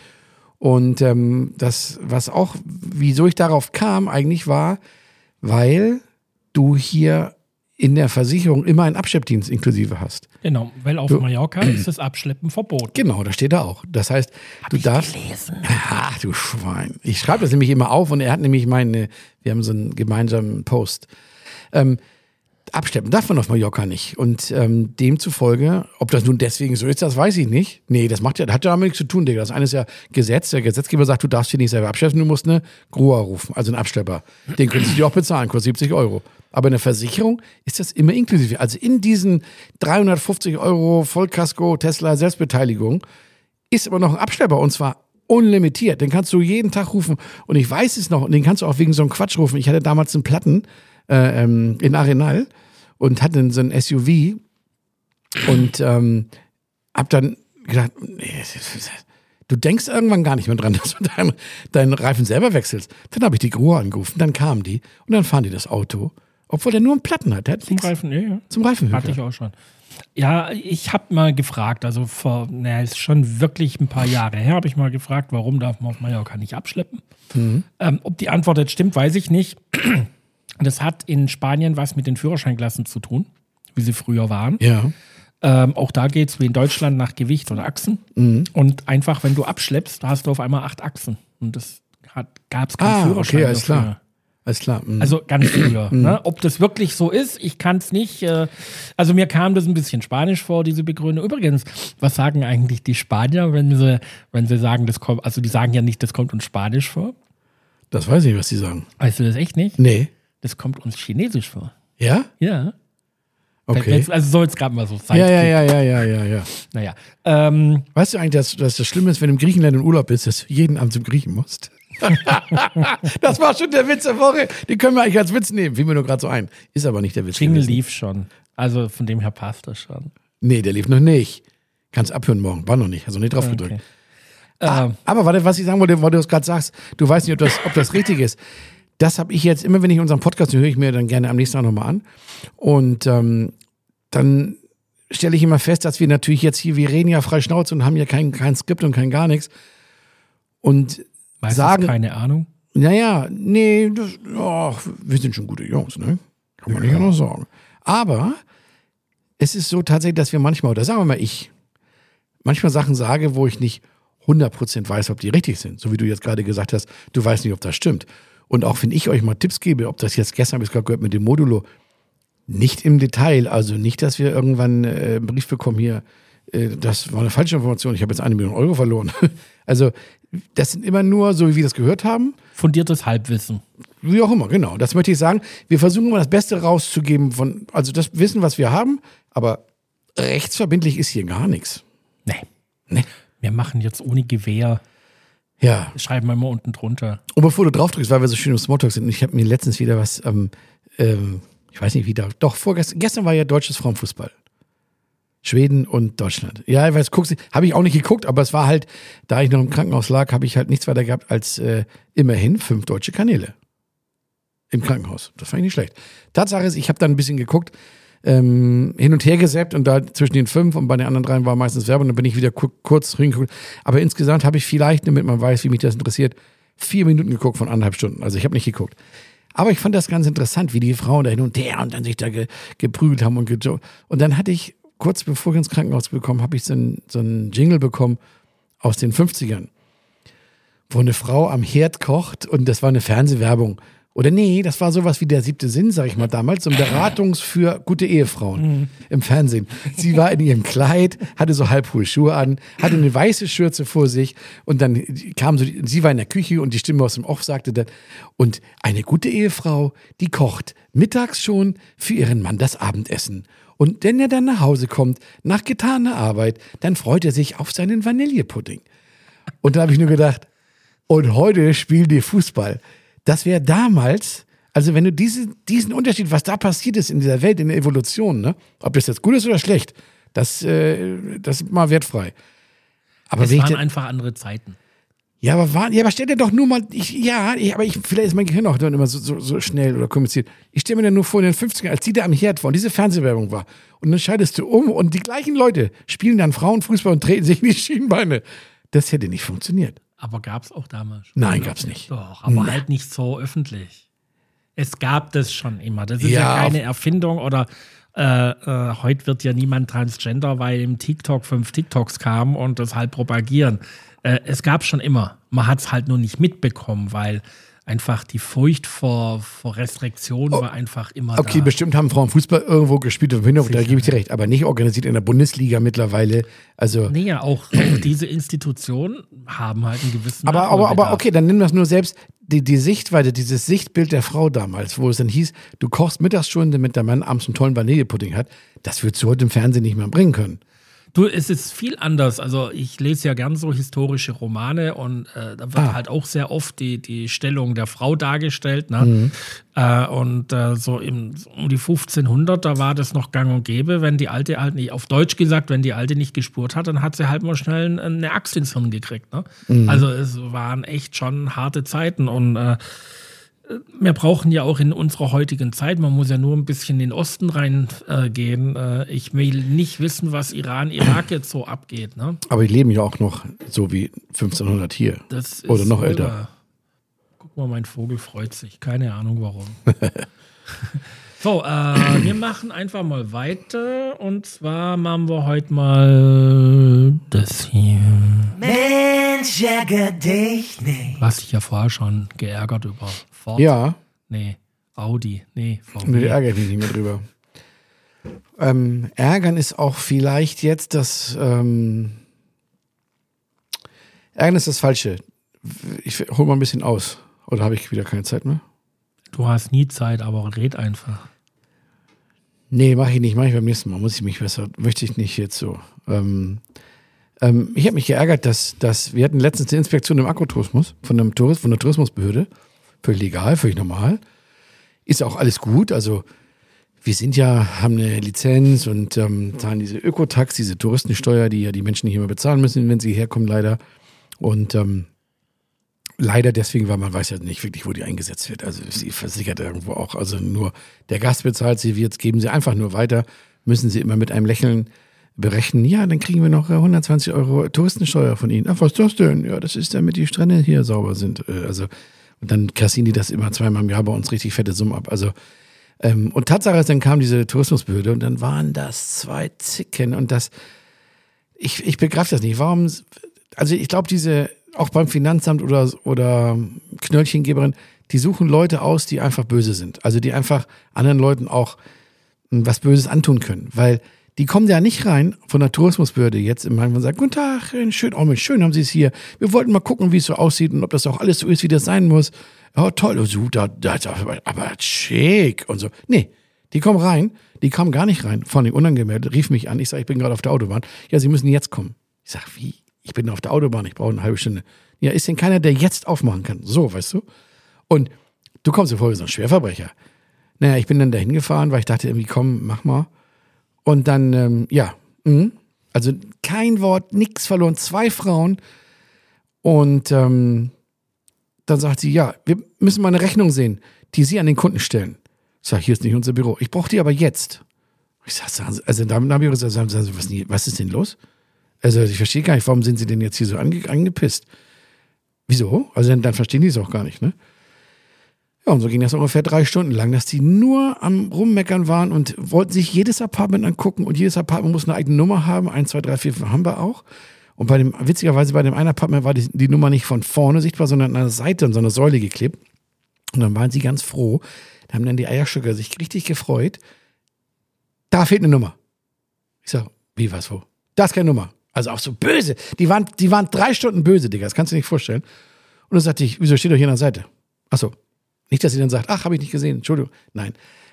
S3: Und ähm, das, was auch, wieso ich darauf kam, eigentlich war, weil du hier in der Versicherung immer einen Abschleppdienst inklusive hast.
S2: Genau, weil auf Mallorca ist das Abschleppen verboten.
S3: Genau, da steht er auch. Das heißt, du darfst.
S2: Gelesen.
S3: Ach, du Schwein. Ich schreibe das nämlich immer auf und er hat nämlich meine, wir haben so einen gemeinsamen Post. Ähm, abschleppen darf man auf Mallorca nicht. Und ähm, demzufolge, ob das nun deswegen so ist, das weiß ich nicht. Nee, das macht ja, das hat ja damit nichts zu tun, Digga. Das eine ist ja Gesetz. Der Gesetzgeber sagt, du darfst hier nicht selber abschleppen, du musst eine Grua rufen, also einen Abschlepper. Den könntest du dir auch bezahlen, kostet 70 Euro. Aber in der Versicherung ist das immer inklusive. Also in diesen 350 Euro Vollkasko Tesla Selbstbeteiligung ist aber noch ein Abschlepper und zwar unlimitiert. Den kannst du jeden Tag rufen und ich weiß es noch und den kannst du auch wegen so einem Quatsch rufen. Ich hatte damals einen Platten äh, ähm, in Arenal und hatte so ein SUV und ähm, hab dann gedacht, nee, du denkst irgendwann gar nicht mehr dran, dass du deinen, deinen Reifen selber wechselst. Dann habe ich die Gruhe angerufen, dann kamen die und dann fahren die das Auto, obwohl der nur einen Platten hat. Hat
S2: Zum
S3: nichts
S2: Reifen, ja, ja.
S3: zum Reifen.
S2: Hatte ich auch schon. Ja, ich habe mal gefragt, also vor, naja, ist schon wirklich ein paar Jahre her, habe ich mal gefragt, warum darf man auf Mallorca nicht abschleppen?
S3: Mhm.
S2: Ähm, ob die Antwort jetzt stimmt, weiß ich nicht. Das hat in Spanien was mit den Führerscheinklassen zu tun, wie sie früher waren.
S3: Ja.
S2: Ähm, auch da geht es wie in Deutschland nach Gewicht oder Achsen.
S3: Mhm.
S2: Und einfach, wenn du abschleppst, hast du auf einmal acht Achsen. Und das gab es keinen
S3: Ah,
S2: Führerschein
S3: okay, alles
S2: dafür.
S3: klar. Alles klar. mhm.
S2: Also ganz früher. ne? Ob das wirklich so ist, ich kann es nicht. Äh, also mir kam das ein bisschen spanisch vor, diese Begründung. Übrigens, was sagen eigentlich die Spanier, wenn sie, wenn sie sagen, das kommt, also die sagen ja nicht, das kommt uns Spanisch vor.
S3: das weiß ich was die sagen.
S2: Weißt du das echt nicht?
S3: Nee.
S2: Das kommt uns Chinesisch vor.
S3: Ja?
S2: Ja.
S3: Okay.
S2: Also soll es gerade mal so sein.
S3: Ja, ja, ja, ja, ja, ja, ja.
S2: Naja. Ähm,
S3: Weißt du eigentlich, dass, dass das Schlimme ist, wenn du im Griechenland in Urlaub bist, dass du jeden Abend zum Griechen musst? das war schon der Witz der Woche. Den können wir eigentlich als Witz nehmen. Fiel mir nur gerade so ein. Ist aber nicht der Witz.
S2: Jingle lief schon. Also von dem her passt das schon.
S3: Nee, der lief noch nicht. Kannst abhören morgen. War noch nicht. Also nicht drauf gedrückt.
S2: Okay.
S3: Ah, aber warte, was ich sagen wollte, weil du es gerade sagst, du weißt nicht, ob das, ob das richtig ist. Das habe ich jetzt immer, wenn ich unseren Podcast höre, ich mir dann gerne am nächsten Tag nochmal an. Und ähm, dann stelle ich immer fest, dass wir natürlich jetzt hier, wir reden ja frei Schnauze und haben ja kein, kein Skript und kein gar nichts. Und
S2: Meistens
S3: sagen,
S2: keine Ahnung.
S3: naja, nee, das, ach, wir sind schon gute Jungs, ne? Kann man nicht anders sagen. Aber es ist so tatsächlich, dass wir manchmal, oder sagen wir mal ich, manchmal Sachen sage, wo ich nicht 100% weiß, ob die richtig sind. So wie du jetzt gerade gesagt hast, du weißt nicht, ob das stimmt. Und auch wenn ich euch mal Tipps gebe, ob das jetzt gestern habe ich es gerade gehört mit dem Modulo, nicht im Detail, also nicht, dass wir irgendwann äh, einen Brief bekommen hier, äh, das war eine falsche Information, ich habe jetzt eine Million Euro verloren. also das sind immer nur, so wie wir das gehört haben,
S2: Fundiertes Halbwissen.
S3: wie auch immer, genau. Das möchte ich sagen. Wir versuchen immer das Beste rauszugeben von, also das Wissen, was wir haben, aber rechtsverbindlich ist hier gar nichts.
S2: Nee.
S3: Nee.
S2: Wir machen jetzt ohne Gewehr.
S3: Ja.
S2: Schreiben wir mal unten drunter.
S3: Und bevor du drauf drückst, weil wir so schön im Smalltalk sind, ich habe mir letztens wieder was, ähm, ähm, ich weiß nicht wie da, doch vorgestern, gestern war ja deutsches Frauenfußball. Schweden und Deutschland. Ja, ich weiß, guckst habe ich auch nicht geguckt, aber es war halt, da ich noch im Krankenhaus lag, habe ich halt nichts weiter gehabt als äh, immerhin fünf deutsche Kanäle im Krankenhaus. Das fand ich nicht schlecht. Tatsache ist, ich habe dann ein bisschen geguckt, ähm, hin und her gesäppt und da zwischen den fünf und bei den anderen dreien war meistens Werbung, dann bin ich wieder ku kurz hingeguckt. Aber insgesamt habe ich vielleicht, damit man weiß, wie mich das interessiert, vier Minuten geguckt von anderthalb Stunden. Also ich habe nicht geguckt. Aber ich fand das ganz interessant, wie die Frauen da hin und her und dann sich da ge geprügelt haben und gejo Und dann hatte ich, kurz bevor ich ins Krankenhaus bekommen, habe ich so einen so Jingle bekommen aus den 50ern, wo eine Frau am Herd kocht und das war eine Fernsehwerbung. Oder nee, das war sowas wie der siebte Sinn, sag ich mal damals, so ein Beratungs für gute Ehefrauen im Fernsehen. Sie war in ihrem Kleid, hatte so halb hohe Schuhe an, hatte eine weiße Schürze vor sich und dann kam so, sie war in der Küche und die Stimme aus dem Off sagte dann, und eine gute Ehefrau, die kocht mittags schon für ihren Mann das Abendessen. Und wenn er dann nach Hause kommt, nach getaner Arbeit, dann freut er sich auf seinen Vanillepudding. Und da habe ich nur gedacht, und heute spielen die Fußball. Das wäre damals, also wenn du diese, diesen Unterschied, was da passiert ist in dieser Welt, in der Evolution, ne, ob das jetzt gut ist oder schlecht, das, äh, das ist mal wertfrei. Aber
S2: Es waren einfach andere Zeiten.
S3: ja, aber, war, ja, aber stell dir doch nur mal, ich, ja, ich, aber ich, vielleicht ist mein Gehirn auch dann immer so, so, so schnell oder kompliziert. Ich stelle mir dann nur vor, in den 50ern, als die da am Herd war und diese Fernsehwerbung war, und dann schaltest du um und die gleichen Leute spielen dann Frauenfußball und treten sich in die Schienbeine. Das hätte nicht funktioniert.
S2: Aber gab es auch damals.
S3: Nein, gab's nicht.
S2: Doch, aber
S3: Nein.
S2: halt nicht so öffentlich. Es gab das schon immer. Das ist ja,
S3: Ja,
S2: keine Erfindung oder äh, äh, heute wird ja niemand Transgender, weil im TikTok fünf TikToks kamen und das halt propagieren. Äh, es gab schon immer. Man hat es halt nur nicht mitbekommen, weil einfach die Furcht vor, vor Restriktion war einfach immer
S3: Okay,
S2: da.
S3: bestimmt haben Frauen Fußball irgendwo gespielt im Hintergrund, da gebe ich dir recht, aber nicht organisiert in der Bundesliga mittlerweile. Also,
S2: Nee, ja, auch, auch diese Institutionen haben halt einen gewissen
S3: aber, aber, aber okay, dann nimm das nur selbst. Die, die Sichtweite, dieses Sichtbild der Frau damals, wo es dann hieß, du kochst Mittagsstunde, damit der Mann abends einen tollen Vanillepudding hat, das würdest du heute im Fernsehen nicht mehr bringen können.
S2: Du, es ist viel anders. Also ich lese ja gern so historische Romane und äh, da wird
S3: Ah.
S2: halt auch sehr oft die, die Stellung der Frau dargestellt. Ne? Äh, und äh, so im, um die 1500, da war das noch gang und gäbe, wenn die Alte halt nicht, auf Deutsch gesagt, wenn die Alte nicht gespurt hat, dann hat sie halt mal schnell eine Axt ins Hirn gekriegt. Ne? Also es waren echt schon harte Zeiten und äh, wir brauchen ja auch in unserer heutigen Zeit, man muss ja nur ein bisschen in den Osten reingehen. Äh, äh, ich will nicht wissen, was Iran, Irak jetzt so abgeht. Ne?
S3: Aber die leben ja auch noch so wie 1500 hier.
S2: Das ist
S3: Oder noch älter.
S2: wahr. Guck mal, mein Vogel freut sich. Keine Ahnung warum. so, äh, wir machen einfach mal weiter. Und zwar machen wir heute mal das hier.
S1: Mensch, ärger dich nicht.
S2: Was ich ja vorher schon geärgert über Ford.
S3: Ja,
S2: Nee, Audi. Nee, VW.
S3: nee, ärgere ich mich nicht mehr drüber. Ähm, ärgern ist auch vielleicht jetzt das. Ähm, ärgern ist das Falsche. Ich hol mal ein bisschen aus. Oder habe ich wieder keine Zeit mehr?
S2: Du hast nie Zeit, aber red einfach.
S3: Nee, mache ich nicht, mache ich beim nächsten Mal. Muss ich mich besser, möchte ich nicht jetzt so. Ähm, ähm, ich habe mich geärgert, dass, dass wir hatten letztens eine Inspektion im Akkutourismus von einem Tourist, von der Tourismusbehörde. Völlig legal, völlig normal. Ist auch alles gut. Also wir sind ja, haben eine Lizenz und ähm, zahlen diese Ökotax, diese Touristensteuer, die ja die Menschen nicht immer bezahlen müssen, wenn sie herkommen, leider. Und ähm, leider deswegen, weil man weiß ja nicht wirklich, wo die eingesetzt wird. Also sie versichert irgendwo auch. Also nur der Gast bezahlt sie, jetzt geben sie einfach nur weiter, müssen sie immer mit einem Lächeln berechnen, ja, dann kriegen wir noch äh, 120 Euro Touristensteuer von Ihnen. Ach, was ist das denn? Ja, das ist, damit die Strände hier sauber sind. Äh, Also, und dann kassieren die das immer zweimal im Jahr bei uns richtig fette Summen ab. Also, ähm, und Tatsache ist, dann kam diese Tourismusbehörde und dann waren das zwei Zicken und das, ich, ich begreife das nicht. Warum, also ich glaube, diese, auch beim Finanzamt oder, oder Knöllchengeberin, die suchen Leute aus, die einfach böse sind. Also die einfach anderen Leuten auch hm, was Böses antun können. Weil die kommen ja nicht rein von der Tourismusbehörde jetzt im Heim und sagen, guten Tag, schön, oh schön haben Sie es hier. Wir wollten mal gucken, wie es so aussieht und ob das auch alles so ist, wie das sein muss. Oh, toll, so, da, da, aber, schick und so. Nee, die kommen rein, die kamen gar nicht rein, von dem unangemeldet, rief mich an, ich sage, ich bin gerade auf der Autobahn. Ja, Sie müssen jetzt kommen. Ich sage, wie? Ich bin auf der Autobahn, ich brauche eine halbe Stunde. Ja, ist denn keiner, der jetzt aufmachen kann? So, weißt du? Und du kommst dir vor wie so ein Schwerverbrecher. Naja, ich bin dann dahin gefahren, weil ich dachte irgendwie, komm, mach mal. Und dann, ähm, ja, mh. also kein Wort, nix verloren, zwei Frauen. Und ähm, dann sagt sie, ja, wir müssen mal eine Rechnung sehen, die Sie an den Kunden stellen. Ich sage, hier ist nicht unser Büro. Ich brauche die aber jetzt. Ich sage, also dann habe ich gesagt, sagen Sie, was, was ist denn los? Also ich verstehe gar nicht, warum sind Sie denn jetzt hier so ange, angepisst? Wieso? Also dann, dann verstehen die es auch gar nicht, ne? Ja, und so ging das ungefähr drei Stunden lang, dass die nur am Rummeckern waren und wollten sich jedes Apartment angucken und jedes Apartment muss eine eigene Nummer haben. Eins, zwei, drei, vier, fünf haben wir auch. Und bei dem, witzigerweise bei dem einen Apartment war die, die Nummer nicht von vorne sichtbar, sondern an der Seite an so einer Säule geklebt. Und dann waren sie ganz froh. Da haben dann die Eierstöcker sich richtig gefreut. Da fehlt eine Nummer. Ich sag, wie was wo? Da ist keine Nummer. Also auch so böse. Die waren, die waren drei Stunden böse, Digga. Das kannst du dir nicht vorstellen. Und dann sagte ich, wieso steht doch hier an der Seite? Achso, nicht, dass sie dann sagt, ach, habe ich nicht gesehen, Entschuldigung. Nein.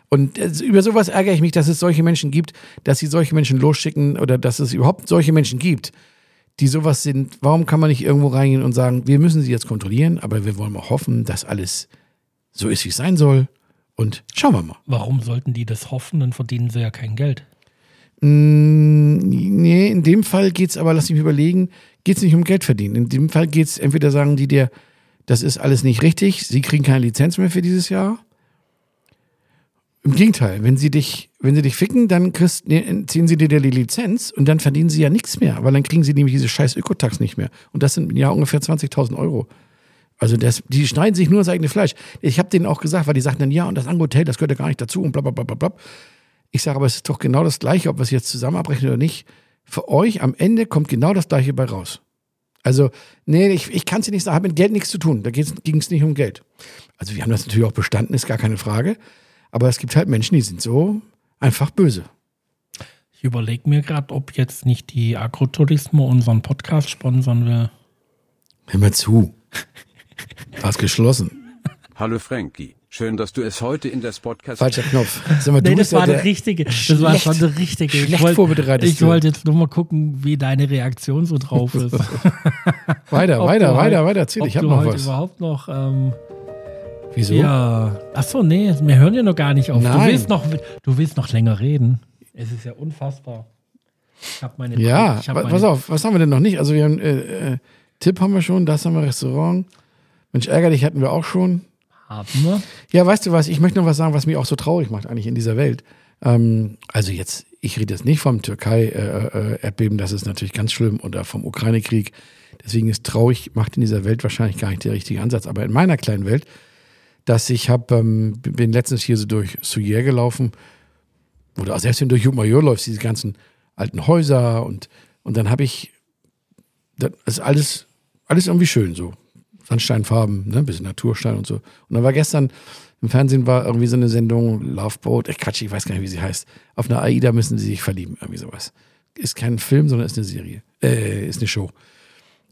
S3: Und äh, über sowas ärgere ich mich, dass es solche Menschen gibt, dass sie solche Menschen losschicken oder dass es überhaupt solche Menschen gibt, die sowas sind. Warum kann man nicht irgendwo reingehen und sagen, wir müssen sie jetzt kontrollieren, aber wir wollen mal hoffen, dass alles so ist, wie es sein soll. Und schauen wir mal.
S2: Warum sollten die das hoffen? Dann verdienen sie ja kein Geld.
S3: Mm, nee, in dem Fall geht es aber, lass mich überlegen, geht es nicht um Geld verdienen. In dem Fall geht es, entweder sagen die dir, das ist alles nicht richtig, sie kriegen keine Lizenz mehr für dieses Jahr. Im Gegenteil, wenn sie dich, wenn sie dich ficken, dann kriegst, nee, ziehen sie dir die Lizenz und dann verdienen sie ja nichts mehr, weil dann kriegen sie nämlich diese scheiß Ökotax nicht mehr. Und das sind ja ungefähr 20.000 Euro. Also das, die schneiden sich nur das eigene Fleisch. Ich habe denen auch gesagt, weil die sagten dann, ja, und das Hotel, das gehört ja gar nicht dazu und bla bla bla bla bla. Ich sage, aber es ist doch genau das Gleiche, ob wir es jetzt zusammen abrechnen oder nicht. Für euch am Ende kommt genau das Gleiche bei raus. Also, nee, ich, ich kann es dir nicht sagen, hat mit Geld nichts zu tun. Da ging es nicht um Geld. Also, wir haben das natürlich auch bestanden, ist gar keine Frage. Aber es gibt halt Menschen, die sind so einfach böse.
S2: Ich überlege mir gerade, ob jetzt nicht die Agroturismo unseren Podcast sponsern will.
S3: Hör mal zu. War's geschlossen.
S4: Hallo Frankie. Schön, dass du es heute in das Podcast.
S3: Falscher Knopf. Sag mal,
S2: nee,
S3: du
S2: das war der,
S3: der
S2: richtige. Das war schon der richtige. Ich wollte ich
S3: du.
S2: wollte jetzt nur mal gucken, wie deine Reaktion so drauf ist.
S3: Weiter,
S2: Ob
S3: weiter,
S2: du
S3: weiter, weiter. Erzähl, ich hab
S2: du
S3: noch
S2: heute
S3: was.
S2: überhaupt noch. Ähm,
S3: Wieso?
S2: ja. Achso, nee, wir hören ja noch gar nicht auf. Du
S3: Nein.
S2: willst noch, du willst noch länger reden. Es ist ja unfassbar. Ich habe meine.
S3: Ja,
S2: ich hab meine,
S3: pass auf, was haben wir denn noch nicht? Also wir haben äh, äh, Tipp haben wir schon, das haben wir Restaurant. Mensch, ärgerlich hatten wir auch schon.
S2: Haben wir?
S3: Ja, weißt du was, ich möchte noch was sagen, was mich auch so traurig macht eigentlich in dieser Welt. Ähm, also jetzt, ich rede jetzt nicht vom Türkei-Erdbeben, das ist natürlich ganz schlimm, oder vom Ukraine-Krieg. Deswegen ist traurig, macht in dieser Welt wahrscheinlich gar nicht der richtige Ansatz. Aber in meiner kleinen Welt, dass ich habe, ähm, bin letztens hier so durch Souyer gelaufen, oder auch selbst wenn du durch Jumajor läufst, diese ganzen alten Häuser und, und dann habe ich, das ist alles, alles irgendwie schön so. Sandsteinfarben, ne, ein bisschen Naturstein und so. Und dann war gestern im Fernsehen war irgendwie so eine Sendung Love Boat, äh, Quatsch, ich weiß gar nicht, wie sie heißt. Auf einer AIDA müssen sie sich verlieben, irgendwie sowas. Ist kein Film, sondern ist eine Serie, äh, ist eine Show.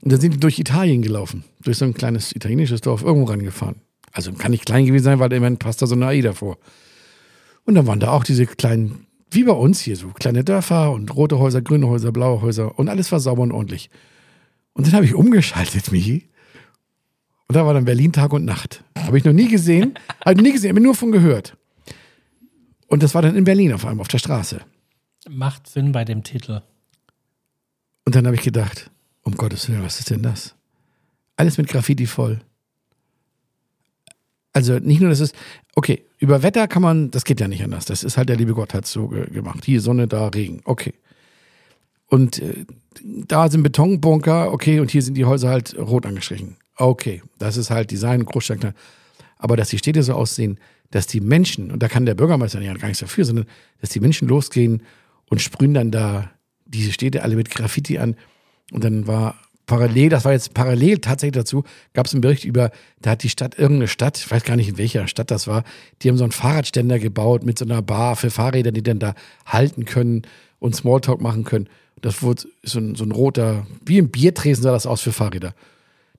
S3: Und dann sind die durch Italien gelaufen, durch so ein kleines italienisches Dorf irgendwo rangefahren. Also kann nicht klein gewesen sein, weil immerhin passt da so eine AIDA vor. Und dann waren da auch diese kleinen, wie bei uns hier, so kleine Dörfer und rote Häuser, grüne Häuser, blaue Häuser und alles war sauber und ordentlich. Und dann habe ich umgeschaltet, Michi. Und da war dann Berlin Tag und Nacht. Habe ich noch nie gesehen. Habe nie gesehen, habe nur von gehört. Und das war dann in Berlin auf einmal, auf der Straße.
S2: Macht Sinn bei dem Titel.
S3: Und dann habe ich gedacht, um Gottes Willen, was ist denn das? Alles mit Graffiti voll. Also nicht nur, das ist, okay, über Wetter kann man, das geht ja nicht anders. Das ist halt der liebe Gott hat so ge gemacht. Hier Sonne, da Regen, okay. Und äh, da sind Betonbunker, okay, und hier sind die Häuser halt rot angestrichen. Okay, das ist halt Design, Großstadt. Aber dass die Städte so aussehen, dass die Menschen, und da kann der Bürgermeister ja gar nichts dafür, sondern dass die Menschen losgehen und sprühen dann da diese Städte alle mit Graffiti an. Und dann war parallel, das war jetzt parallel tatsächlich dazu, gab es einen Bericht über, da hat die Stadt, irgendeine Stadt, ich weiß gar nicht in welcher Stadt das war, die haben so einen Fahrradständer gebaut mit so einer Bar für Fahrräder, die dann da halten können und Smalltalk machen können. Das wurde so ein, so ein roter, wie ein Biertresen sah das aus für Fahrräder.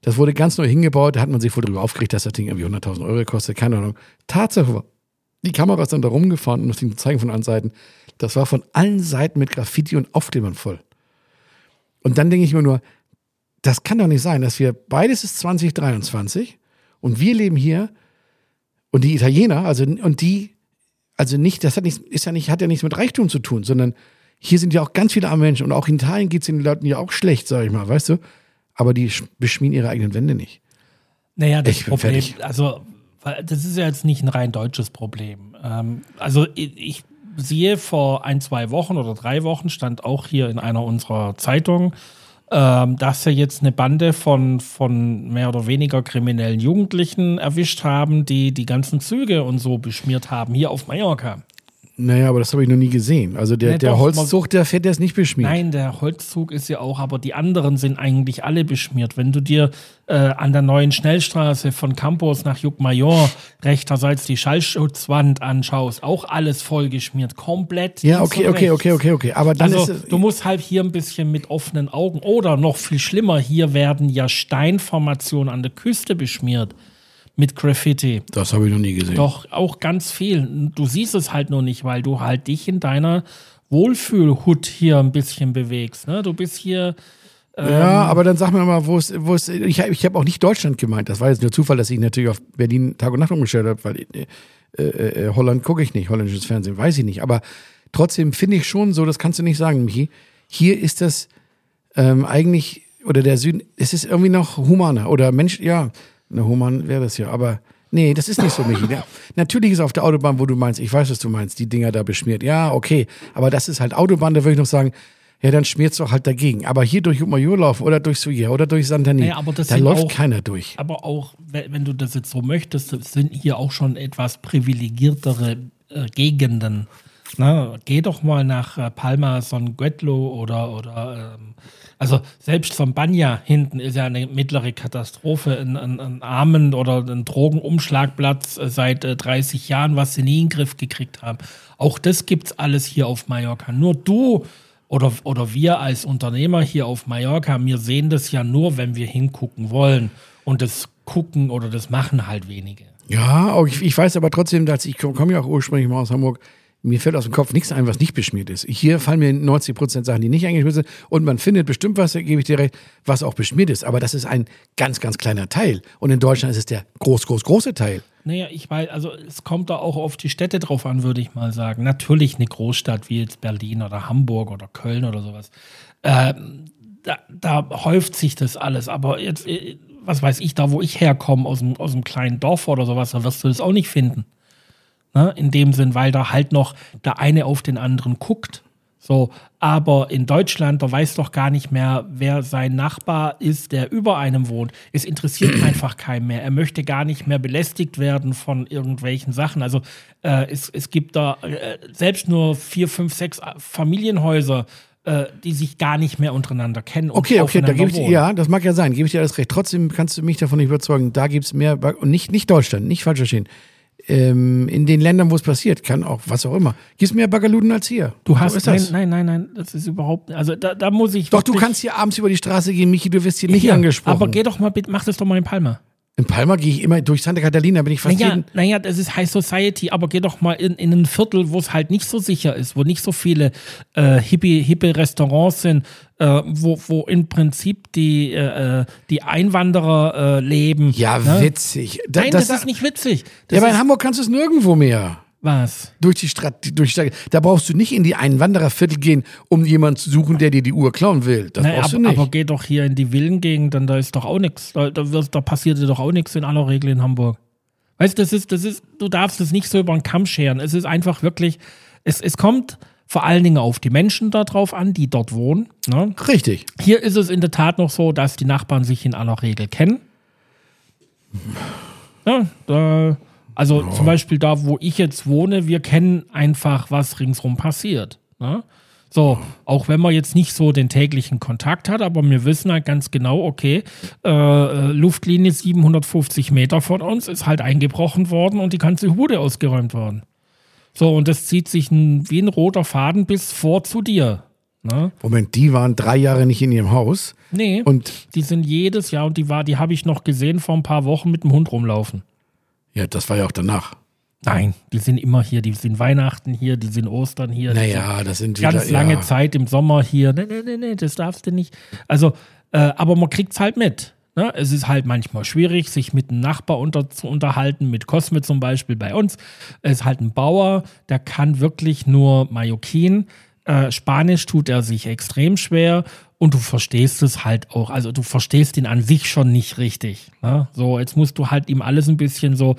S3: Das wurde ganz neu hingebaut, da hat man sich wohl darüber aufgeregt, dass das Ding irgendwie 100.000 Euro kostet, keine Ahnung. Tatsache war, die Kamera ist dann da rumgefahren, um das Ding zu zeigen von allen Seiten. Das war von allen Seiten mit Graffiti und Aufklebern voll. Und dann denke ich mir nur, das kann doch nicht sein, dass wir, beides ist 2023 und wir leben hier und die Italiener, also und die, also nicht, das hat nicht, ist ja nicht, hat ja nichts mit Reichtum zu tun, sondern hier sind ja auch ganz viele arme Menschen und auch in Italien geht es den Leuten ja auch schlecht, sag ich mal, weißt du? Aber die sch- beschmieren ihre eigenen Wände nicht.
S2: Naja, das
S3: Ich
S2: Problem,
S3: fertig.
S2: also das ist ja jetzt nicht ein rein deutsches Problem. Ähm, also ich, ich sehe vor ein, zwei Wochen oder drei Wochen stand auch hier in einer unserer Zeitungen, ähm, dass sie jetzt eine Bande von, von mehr oder weniger kriminellen Jugendlichen erwischt haben, die die ganzen Züge und so beschmiert haben, hier auf Mallorca.
S3: Naja, aber das habe ich noch nie gesehen. Also der,
S2: Nee,
S3: der
S2: doch,
S3: Holzzug, der fährt jetzt nicht beschmiert.
S2: Nein, der Holzzug ist ja auch, aber die anderen sind eigentlich alle beschmiert. Wenn du dir äh, an der neuen Schnellstraße von Campos nach Juckmajor rechterseits die Schallschutzwand anschaust, auch alles vollgeschmiert, komplett.
S3: Ja, okay, okay, okay, okay, okay. Aber dann
S2: Also
S3: ist
S2: du musst halt hier ein bisschen mit offenen Augen oder noch viel schlimmer, hier werden ja Steinformationen an der Küste beschmiert mit Graffiti.
S3: das habe ich noch nie gesehen.
S2: Doch, auch ganz viel. Du siehst es halt nur nicht, weil du halt dich in deiner Wohlfühlhut hier ein bisschen bewegst. Ne? Du bist hier. Ähm.
S3: Ja, aber dann sag mir mal, wo es, wo es, ich, ich habe auch nicht Deutschland gemeint. Das war jetzt nur Zufall, dass ich natürlich auf Berlin Tag und Nacht umgestellt habe, weil äh, äh, äh, Holland gucke ich nicht, holländisches Fernsehen, weiß ich nicht. Aber trotzdem finde ich schon so, das kannst du nicht sagen, Michi. Hier ist das ähm, eigentlich, oder der Süden, es ist irgendwie noch humaner. Oder Mensch, ja, na, human wäre das ja, aber nee, das ist nicht so, Michi. Ja, natürlich ist auf der Autobahn, wo du meinst, ich weiß, was du meinst, die Dinger da beschmiert. Ja, okay, aber das ist halt Autobahn, da würde ich noch sagen, ja, dann schmiert's doch halt dagegen. Aber hier durch Major laufen oder durch Suja oder durch Santani,
S2: Naja, aber das
S3: da läuft
S2: auch-
S3: keiner durch.
S2: Aber auch, we- wenn du das jetzt so möchtest, sind hier auch schon etwas privilegiertere äh, Gegenden. Na, geh doch mal nach äh, Palma San Guetlo oder, oder ähm, also selbst von Banya hinten ist ja eine mittlere Katastrophe, ein, ein, ein Armen- oder ein Drogenumschlagplatz äh, seit äh, 30 Jahren, was sie nie in den Griff gekriegt haben. Auch das gibt's alles hier auf Mallorca. Nur du oder, oder wir als Unternehmer hier auf Mallorca, wir sehen das ja nur, wenn wir hingucken wollen. Und das gucken oder das machen halt wenige.
S3: Ja, ich, ich weiß aber trotzdem, dass ich komme komm ja auch ursprünglich mal aus Hamburg. Mir fällt aus dem Kopf nichts ein, was nicht beschmiert ist. Hier fallen mir 90 Prozent Sachen, die nicht eingeschmiert sind. Und man findet bestimmt was, da gebe ich dir recht, was auch beschmiert ist. Aber das ist ein ganz, ganz kleiner Teil. Und in Deutschland ist es der groß, groß, große Teil.
S2: Naja, ich weiß, also es kommt da auch auf die Städte drauf an, würde ich mal sagen. Natürlich eine Großstadt wie jetzt Berlin oder Hamburg oder Köln oder sowas. Ähm, da, da häuft sich das alles. Aber jetzt, äh, was weiß ich, da wo ich herkomme, aus dem, aus dem kleinen Dorf oder sowas, da wirst du das auch nicht finden. Ne? In dem Sinn, weil da halt noch der eine auf den anderen guckt. So, aber in Deutschland, da weiß doch gar nicht mehr, wer sein Nachbar ist, der über einem wohnt. Es interessiert einfach keinen mehr. Er möchte gar nicht mehr belästigt werden von irgendwelchen Sachen. Also äh, es, es gibt da äh, selbst nur vier, fünf, sechs Familienhäuser, äh, die sich gar nicht mehr untereinander kennen. und
S3: Okay, okay, da gebe ich dir, ja, das mag ja sein, gebe ich dir alles recht. Trotzdem kannst du mich davon nicht überzeugen, da gibt es mehr, und nicht, nicht Deutschland, nicht falsch verstehen. Ähm, in den Ländern, wo es passiert, kann auch, was auch immer, gibt es mehr Bagaluden als hier.
S2: Du
S3: So
S2: hast,
S3: ist
S2: nein, nein, nein, nein, das ist überhaupt, also da, da muss ich
S3: Doch, du kannst hier abends über die Straße gehen, Michi, du wirst hier nicht
S2: Hier,
S3: angesprochen.
S2: Aber geh doch mal, bitte, mach das doch mal in Palma.
S3: In Palma gehe ich immer durch Santa Catalina, bin ich fast
S2: Naja,
S3: jeden.
S2: naja, das ist High Society, aber geh doch mal in, in ein Viertel, wo es halt nicht so sicher ist, wo nicht so viele äh, hippie, hippe Restaurants sind, äh, wo, wo im Prinzip die, äh, äh, die Einwanderer äh, leben.
S3: Ja,
S2: ne?
S3: witzig. Da,
S2: Nein, das, ist nicht witzig. Das
S3: ja, aber in Hamburg kannst du es nirgendwo mehr.
S2: Was?
S3: Durch die Stadt, durch die. Da brauchst du nicht in die Einwandererviertel gehen, um jemanden zu suchen, der dir die Uhr klauen will. Das
S2: Naja,
S3: brauchst
S2: aber,
S3: du nicht.
S2: aber geh doch hier in die Villengegend, dann da ist doch auch nichts. Da, da, da passiert dir doch auch nichts in aller Regel in Hamburg. Weißt du, das ist, das ist, du darfst es nicht so über den Kamm scheren. Es ist einfach wirklich, es, es kommt vor allen Dingen auf die Menschen darauf an, die dort wohnen. Ne?
S3: Richtig.
S2: Hier ist es in der Tat noch so, dass die Nachbarn sich in aller Regel kennen. Ja, da, also zum Beispiel da, wo ich jetzt wohne, wir kennen einfach, was ringsrum passiert. Ne? So, auch wenn man jetzt nicht so den täglichen Kontakt hat, aber wir wissen halt ganz genau, okay, äh, äh, Luftlinie 750 Meter von uns ist halt eingebrochen worden und die ganze Hude ausgeräumt worden. So, und das zieht sich ein, wie ein roter Faden bis vor zu dir. Ne?
S3: Moment, die waren drei Jahre nicht in ihrem Haus.
S2: Nee,
S3: Und
S2: die sind jedes Jahr und die war, die habe ich noch gesehen vor ein paar Wochen mit dem Hund rumlaufen.
S3: Ja, das war ja auch danach.
S2: Nein, die sind immer hier, die sind Weihnachten hier, die sind Ostern hier.
S3: Naja, das sind wieder.
S2: ganz lange
S3: ja.
S2: Zeit im Sommer hier. Nee, nee, nee, nee, das darfst du nicht. Also, äh, aber man kriegt's halt mit. Ne? Es ist halt manchmal schwierig, sich mit einem Nachbar unter, zu unterhalten, mit Cosme zum Beispiel bei uns. Er ist halt ein Bauer, der kann wirklich nur Mallorquin. Äh, Spanisch tut er sich extrem schwer und du verstehst es halt auch. Also du verstehst ihn an sich schon nicht richtig. Ne? So, jetzt musst du halt ihm alles ein bisschen so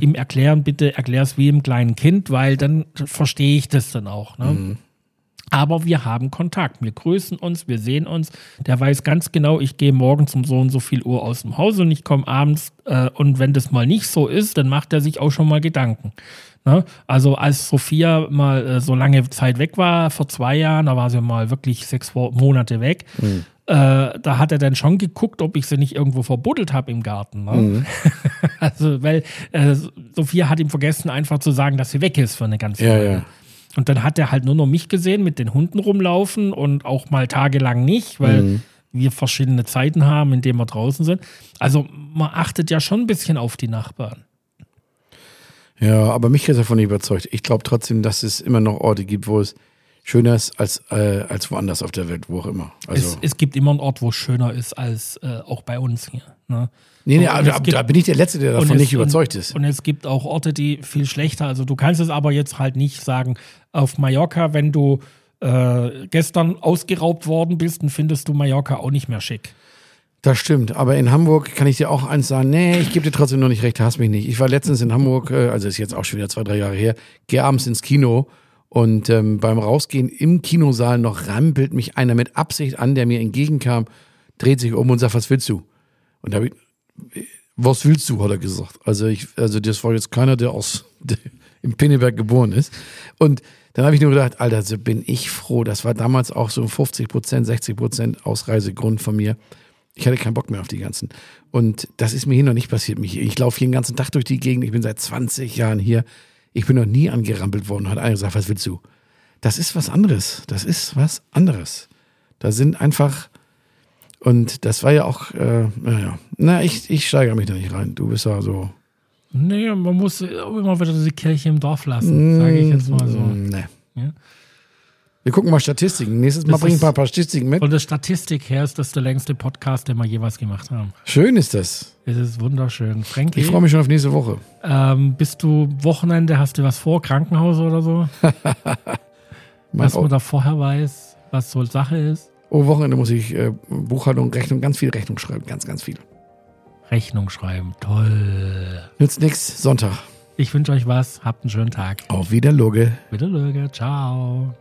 S2: ihm erklären, bitte erklär's wie im kleinen Kind, weil dann verstehe ich das dann auch. Ne? Aber wir haben Kontakt. Wir grüßen uns, wir sehen uns. Der weiß ganz genau, ich gehe morgens um so und so viel Uhr aus dem Haus und ich komme abends. Äh, und wenn das mal nicht so ist, dann macht er sich auch schon mal Gedanken. Ne? Also als Sophia mal äh, so lange Zeit weg war, vor zwei Jahren, da war sie mal wirklich sechs Monate weg. Äh, da hat er dann schon geguckt, ob ich sie nicht irgendwo verbuddelt habe im Garten. Ne? also, weil äh, Sophia hat ihm vergessen, einfach zu sagen, dass sie weg ist für eine ganze
S3: Ja,
S2: Weile.
S3: ja.
S2: Und dann hat er halt nur noch mich gesehen mit den Hunden rumlaufen und auch mal tagelang nicht, weil
S3: Mhm.
S2: wir verschiedene Zeiten haben, in denen wir draußen sind. Also man achtet ja schon ein bisschen auf die Nachbarn.
S3: Ja, aber mich ist davon nicht überzeugt. Ich glaube trotzdem, dass es immer noch Orte gibt, wo es schöner ist als, äh, als woanders auf der Welt, wo auch immer. Also,
S2: Es, es gibt immer einen Ort, wo es schöner ist als äh, auch bei uns hier. Ne?
S3: nee, nee, aber,
S2: gibt-
S3: da bin ich der Letzte, der davon
S2: es-
S3: nicht überzeugt
S2: und,
S3: ist.
S2: Und es gibt auch Orte, die viel schlechter. Also du kannst es aber jetzt halt nicht sagen, auf Mallorca, wenn du äh, gestern ausgeraubt worden bist, dann findest du Mallorca auch nicht mehr schick.
S3: Das stimmt, aber in Hamburg kann ich dir auch eins sagen, nee, ich gebe dir trotzdem noch nicht recht, hasst mich nicht. Ich war letztens in Hamburg, äh, also ist jetzt auch schon wieder zwei, drei Jahre her, gehe abends ins Kino und ähm, beim Rausgehen im Kinosaal noch rampelt mich einer mit Absicht an, der mir entgegenkam, dreht sich um und sagt, was willst du? Und da habe ich, was willst du, hat er gesagt. Also ich, also das war jetzt keiner, der aus der im Pinneberg geboren ist. Und dann habe ich nur gedacht, Alter, so bin ich froh. Das war damals auch so ein 50 Prozent, 60 Prozent Ausreisegrund von mir. Ich hatte keinen Bock mehr auf die ganzen. Und das ist mir hier noch nicht passiert. Mich- Ich laufe hier den ganzen Tag durch die Gegend. Ich bin seit 20 Jahren hier. Ich bin noch nie angerampelt worden. Hat einer gesagt, was willst du? Das ist was anderes. Das ist was anderes. Da sind einfach, und das war ja auch, äh, naja, na, ich, ich steigere mich da nicht rein. Du bist ja so.
S2: Nee, man muss immer wieder die Kirche im Dorf lassen, sage ich jetzt mal so.
S3: Mm, Nee.
S2: Ja.
S3: Wir gucken mal Statistiken. Nächstes Mal
S2: Das
S3: bringe ich
S2: ist-
S3: mal ein paar Statistiken mit.
S2: Von der Statistik her ist das der längste Podcast, den wir jeweils gemacht haben.
S3: Schön ist das.
S2: Es ist wunderschön. Frankie,
S3: Ich freue mich schon auf nächste Woche.
S2: ähm, bist du Wochenende, hast du was vor, Krankenhaus oder so? Was man da vorher weiß, was so Sache ist?
S3: oh, Wochenende muss ich äh, Buchhaltung, Rechnung, ganz viel Rechnung schreiben. Ganz, ganz viel.
S2: Rechnung schreiben, toll.
S3: Nützt nix. Sonntag.
S2: Ich wünsche euch was, habt einen schönen Tag.
S3: Auf Wiederloge.
S2: Bitte Löge, ciao.